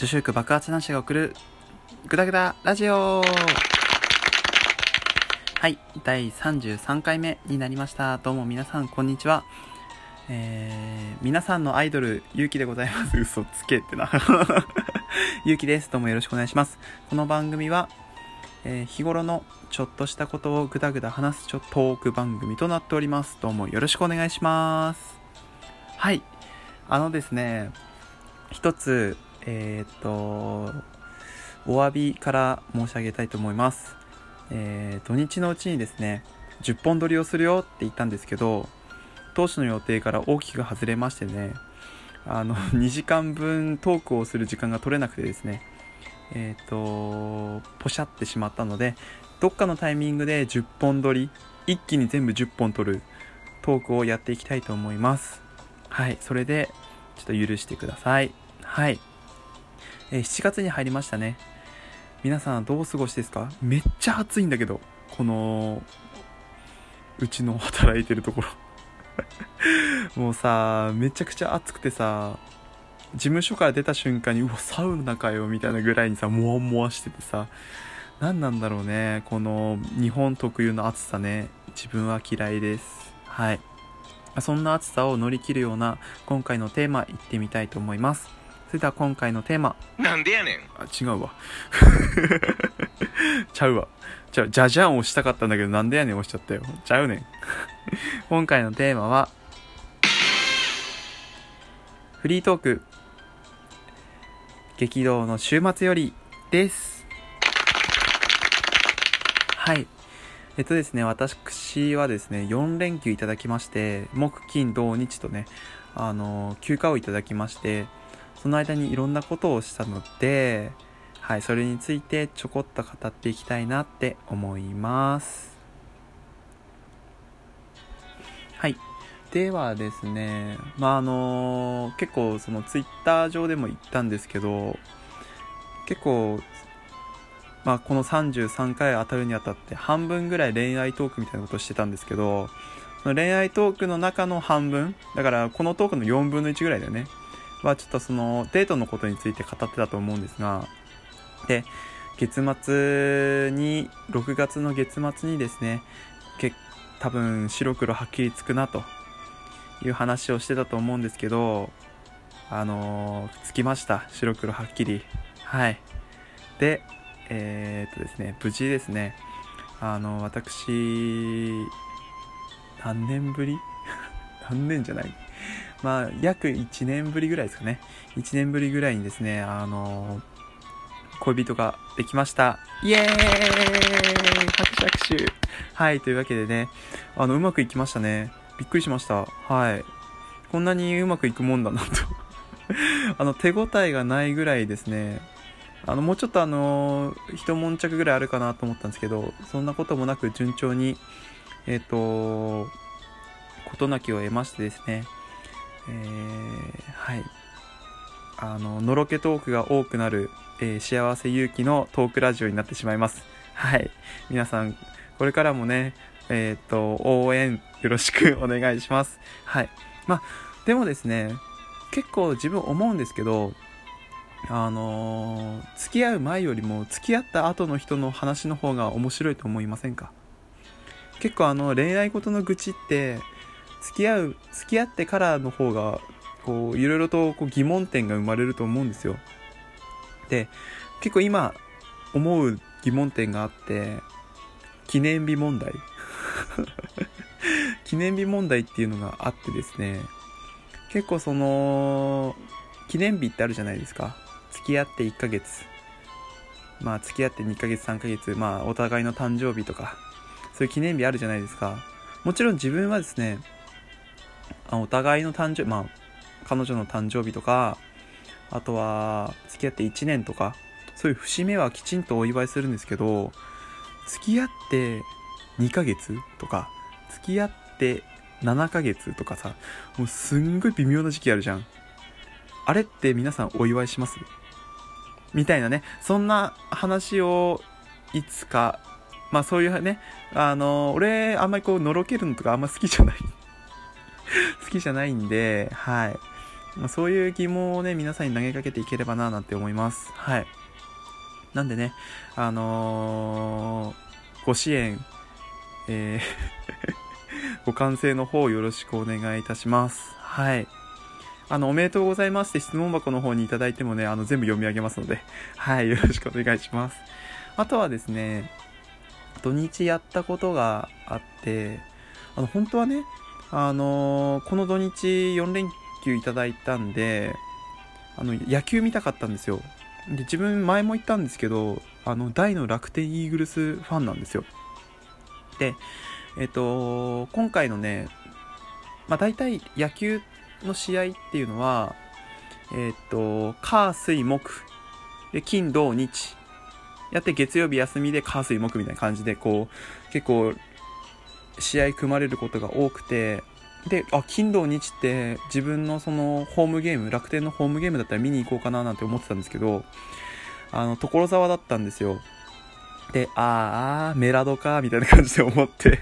女子力爆発男子が送るグダグダラジオ。はい第33回目になりました。どうも皆さんこんにちは。えー、皆さんのアイドルゆうきでございます。嘘つけってな。ゆうきです。どうもよろしくお願いします。この番組は、えー、日頃のちょっとしたことをぐだぐだ話すちょトーク番組となっております。どうもよろしくお願いします。はい。あのですね一つえー、っとお詫びから申し上げたいと思います。えー、土日のうちにですね10本撮りをするよって言ったんですけど当初の予定から大きく外れましてねあの 2時間分トークをする時間が取れなくてですねえっ、とポシャってしまったのでどっかのタイミングで10本撮り一気に全部10本撮るトークをやっていきたいと思います。はいそれでちょっと許してください。はい、えー、7月に入りましたね。皆さんどう過ごしですか？めっちゃ暑いんだけどこのうちの働いてるところ。もうさめちゃくちゃ暑くてさ事務所から出た瞬間にうわサウナかよみたいなぐらいにさモワモワしててさ何なんだろうねこの日本特有の暑さね。自分は嫌いです。はい。そんな暑さを乗り切るような今回のテーマいってみたいと思います。それでは今回のテーマ。なんでやねん。あ違うわ。ちゃうわ。じゃじゃじゃん押したかったんだけどなんでやねん押しちゃったよ。ちゃうねん。今回のテーマはフリートーク。激動の週末よりです。はい。えっとですね私はですね4連休いただきまして木金土日とねあの休暇をいただきましてその間にいろんなことをしたのではい、それについてちょこっと語っていきたいなって思います。はい。ではですね、まあ、あの結構そのツイッター上でも言ったんですけど、結構、まあ、この33回当たるにあたって半分ぐらい恋愛トークみたいなことをしてたんですけど、恋愛トークの中の半分、だからこのトークの4分の1ぐらいだよね。はちょっとそのデートのことについて語ってたと思うんですが、で、月末に、6月の月末にですね、け多分白黒はっきりつくなという話をしてたと思うんですけど、あのー、つきました。白黒はっきり。はい。で、えー、っとですね、無事ですね、あの、私、何年ぶり？何年じゃない？まあ、約1年ぶりぐらいですかね。1年ぶりぐらいにですね、あの恋人ができました。イエーイ拍手拍手はい、というわけでね、あの、うまくいきましたね。びっくりしました。はい。こんなにうまくいくもんだなと あの、手応えがないぐらいですね、あの、もうちょっとあの、一悶着ぐらいあるかなと思ったんですけど、そんなこともなく順調に、えっ、ー、と、事なきを得ましてですね、えー、はい。あの、のろけトークが多くなるえー、幸せ勇気のトークラジオになってしまいます。はい。皆さん、これからもね、えっ、と、応援よろしくお願いします。はい。まあ、でもですね、結構自分思うんですけど、あの、付き合う前よりも付き合った後の人の話の方が面白いと思いませんか？結構あの恋愛事の愚痴って付き合う付き合ってからの方がこういろいろとこう疑問点が生まれると思うんですよで、結構今思う疑問点があって、記念日問題 記念日問題っていうのがあってですね、結構その、記念日ってあるじゃないですか。付き合って1ヶ月。まあ付き合って2ヶ月3ヶ月、まあお互いの誕生日とか、そういう記念日あるじゃないですか。もちろん自分はですね、お互いの誕生日、まあ彼女の誕生日とか、あとは、付き合って1年とか、そういう節目はきちんとお祝いするんですけど、付き合って2ヶ月とか、付き合って7ヶ月とかさ、もうすんごい微妙な時期あるじゃん。あれって皆さんお祝いします？みたいなね、そんな話をいつか、まあそういうね、あの、俺あんまりこうのろけるのとかあんま好きじゃない 好きじゃないんで、はい。まあ、そういう疑問をね、皆さんに投げかけていければな、なんて思います。はい。なんでね、あのー、ご支援、えー ご完成の方よろしくお願いいたします。はい。あの、おめでとうございますって質問箱の方にいただいてもね、あの、全部読み上げますので、はい、よろしくお願いします。あとはですね、土日やったことがあって、あの、本当はね、あのー、この土日4連休いただいたんで、あの、野球見たかったんですよ。で、自分前も言ったんですけど、あの、大の楽天イーグルスファンなんですよ。で、えっと、今回のね、まあ大体野球の試合っていうのは、えっと、火、水、木、で、金、土、日、やって月曜日休みで火、水、木みたいな感じで、こう、結構、試合組まれることが多くて、で、あ、金土日って自分のそのホームゲーム、楽天のホームゲームだったら見に行こうかななんて思ってたんですけど、あの、所沢だったんですよ。で、ああ、メラドか、みたいな感じで思って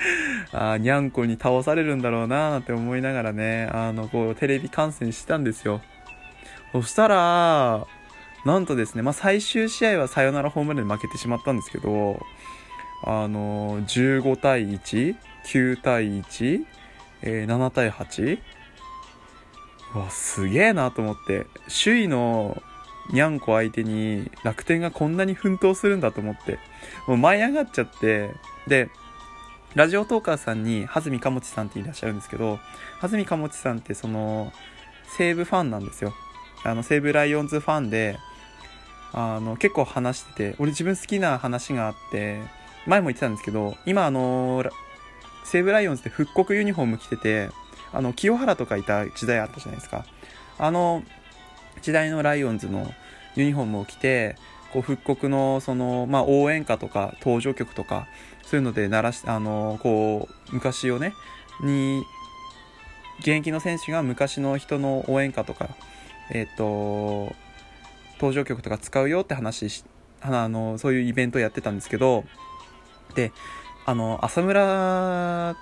あにゃんこに倒されるんだろうなーなんて思いながらね、あの、こう、テレビ観戦してたんですよ。そしたら、なんとですね、まあ、最終試合はサヨナラホームランで負けてしまったんですけど、あの、15対1、9対1、えー、7対 8? うわ、すげえなと思って、首位のにゃんこ相手に楽天がこんなに奮闘するんだと思って、もう舞い上がっちゃって、で、ラジオトーカーさんに、はずみかもちさんっていらっしゃるんですけど、はずみかもちさんってその、西武ファンなんですよ。あの、西武ライオンズファンで、あの、結構話してて、俺自分好きな話があって、前も言ってたんですけど、今あの、西武ライオンズって復刻ユニフォーム着てて、あの、清原とかいた時代あったじゃないですか。あの、時代のライオンズのユニフォームを着て、こう復刻のその、まあ、応援歌とか登場曲とか、そういうので鳴らし、あの、こう、昔をね、に、現役の選手が昔の人の応援歌とか、えっ、ー、と、登場曲とか使うよって話、あの、そういうイベントをやってたんですけど、で、あの、浅村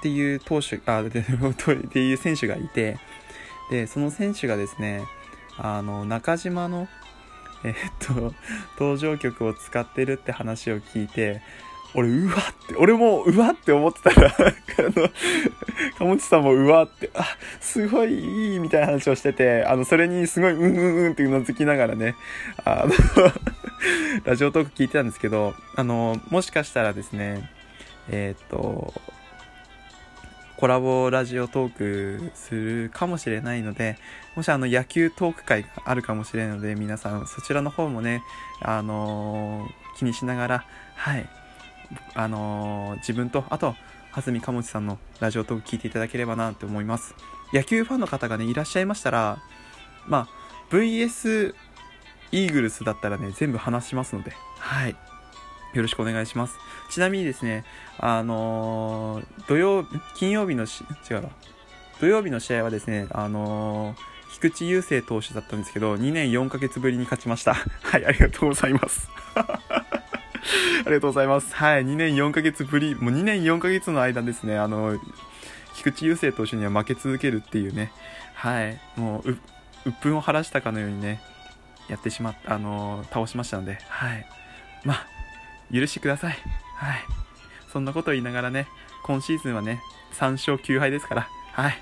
っていう投手、あ、で、っていう選手がいて、で、その選手がですね、あの、中島の、えっと、登場曲を使ってるって話を聞いて、俺、うわって、俺もうわって思ってたら、あの、鴨地さんもうわって、あ、すごいいいみたいな話をしてて、あの、それにすごいうんうんうんってうなずきながらね、あの ラジオトーク聞いてたんですけど、あの、もしかしたらですね、えっ、と、コラボラジオトークするかもしれないので、もしあの野球トーク会があるかもしれないので、皆さんそちらの方もね、あのー、気にしながら、はい、あのー、自分と、あと、はずみかもちさんのラジオトーク聞いていただければなと思います。野球ファンの方がね、いらっしゃいましたら、まあ、VS イーグルスだったらね、全部話しますので、はい。よろしくお願いします。ちなみにですね、あのー、土曜、金曜日のし、違う土曜日の試合はですね、あのー、菊池雄星投手だったんですけど、2年4ヶ月ぶりに勝ちました。はい、ありがとうございます。ありがとうございます。はい、2年4ヶ月ぶり、もう2年4ヶ月の間ですね、あの、菊池雄星投手には負け続けるっていうね、はい、もう、う、鬱憤を晴らしたかのようにね、やってしまった、あの倒しましたので、はい。まあ、許してください。はい。そんなこと言いながらね、今シーズンはね、3勝9敗ですから、はい。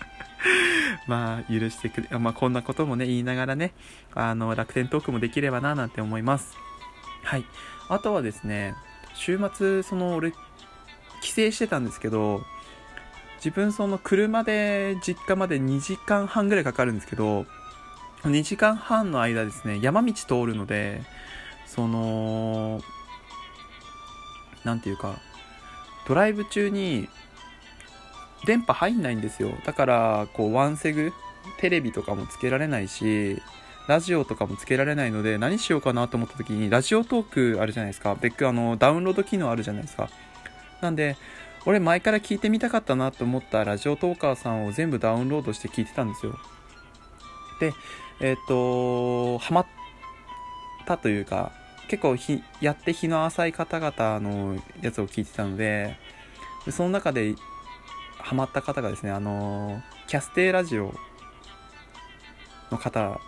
まあ、許してくれ、まあ、こんなこともね、言いながらね、あの、楽天トークもできればな、なんて思います。はい。あとはですね、週末、その、俺、帰省してたんですけど、自分その車で実家まで2時間半ぐらいかかるんですけど、2時間半の間ですね、山道通るので、その、なんていうか、ドライブ中に電波入んないんですよ。だから、こう、ワンセグ、テレビとかもつけられないし、ラジオとかもつけられないので、何しようかなと思った時に、ラジオトークあるじゃないですか。別個あの、ダウンロード機能あるじゃないですか。なんで、俺前から聞いてみたかったなと思ったラジオトーカーさんを全部ダウンロードして聞いてたんですよ。で、えっ、ー、と、ハマったというか、結構ひやって日の浅い方々のやつを聞いてたのででその中でハマった方がですね、あのキャステーラジオの方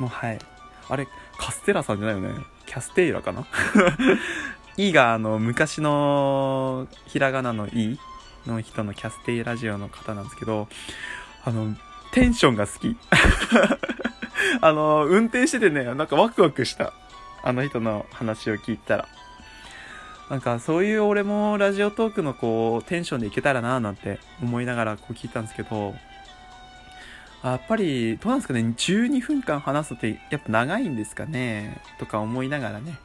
の、はい。あれ、カステラさんじゃないよね。キャステイラかな ?E があの、昔のひらがなの E の人のキャステイラジオの方なんですけど、あの、テンションが好き。あの、運転しててね、なんかワクワクした。あの人の話を聞いたら。なんかそういう俺もラジオトークのこうテンションでいけたらなーなんて思いながらこう聞いたんですけど、やっぱりどうなんですかね、12分間話すってやっぱ長いんですかねとか思いながらね、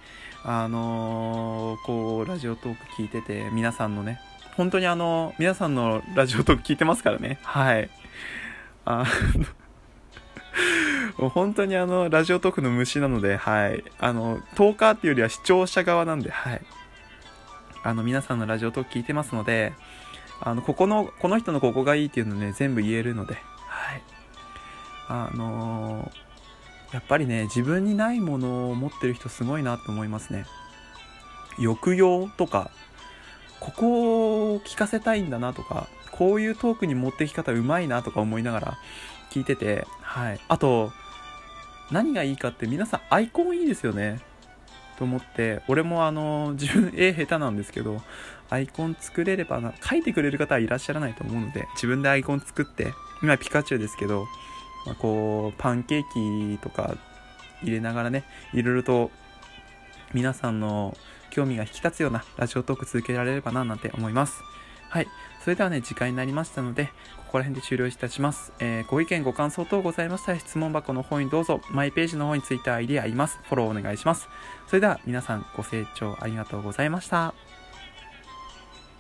あのー、こうラジオトーク聞いてて皆さんのね、本当にあの、皆さんのラジオトーク聞いてますからね。はい。あの 本当にあの、ラジオトークの虫なので、はい。あの、トーカーっていうよりは視聴者側なんで、はい。あの、皆さんのラジオトーク聞いてますので、あの、ここの、この人のここがいいっていうのね、全部言えるので、あのー、やっぱりね、自分にないものを持ってる人すごいなと思いますね。抑揚とか、ここを聞かせたいんだなとか、こういうトークに持ってき方うまいなとか思いながら聞いてて、はい。あと、何がいいかって皆さんアイコンいいですよね。と思って、俺もあの、自分絵下手なんですけど、アイコン作れればな、書いてくれる方はいらっしゃらないと思うので、自分でアイコン作って、今ピカチュウですけど、まあ、こう、パンケーキとか入れながらね、いろいろと皆さんの興味が引き立つようなラジオトーク続けられればな、なんて思います。はい。それではね、時間になりましたので、ここら辺で終了いたします。えー、ご意見、ご感想等ございましたら質問箱の方にどうぞ、マイページの方について ID あります。フォローお願いします。それでは皆さんご清聴ありがとうございました。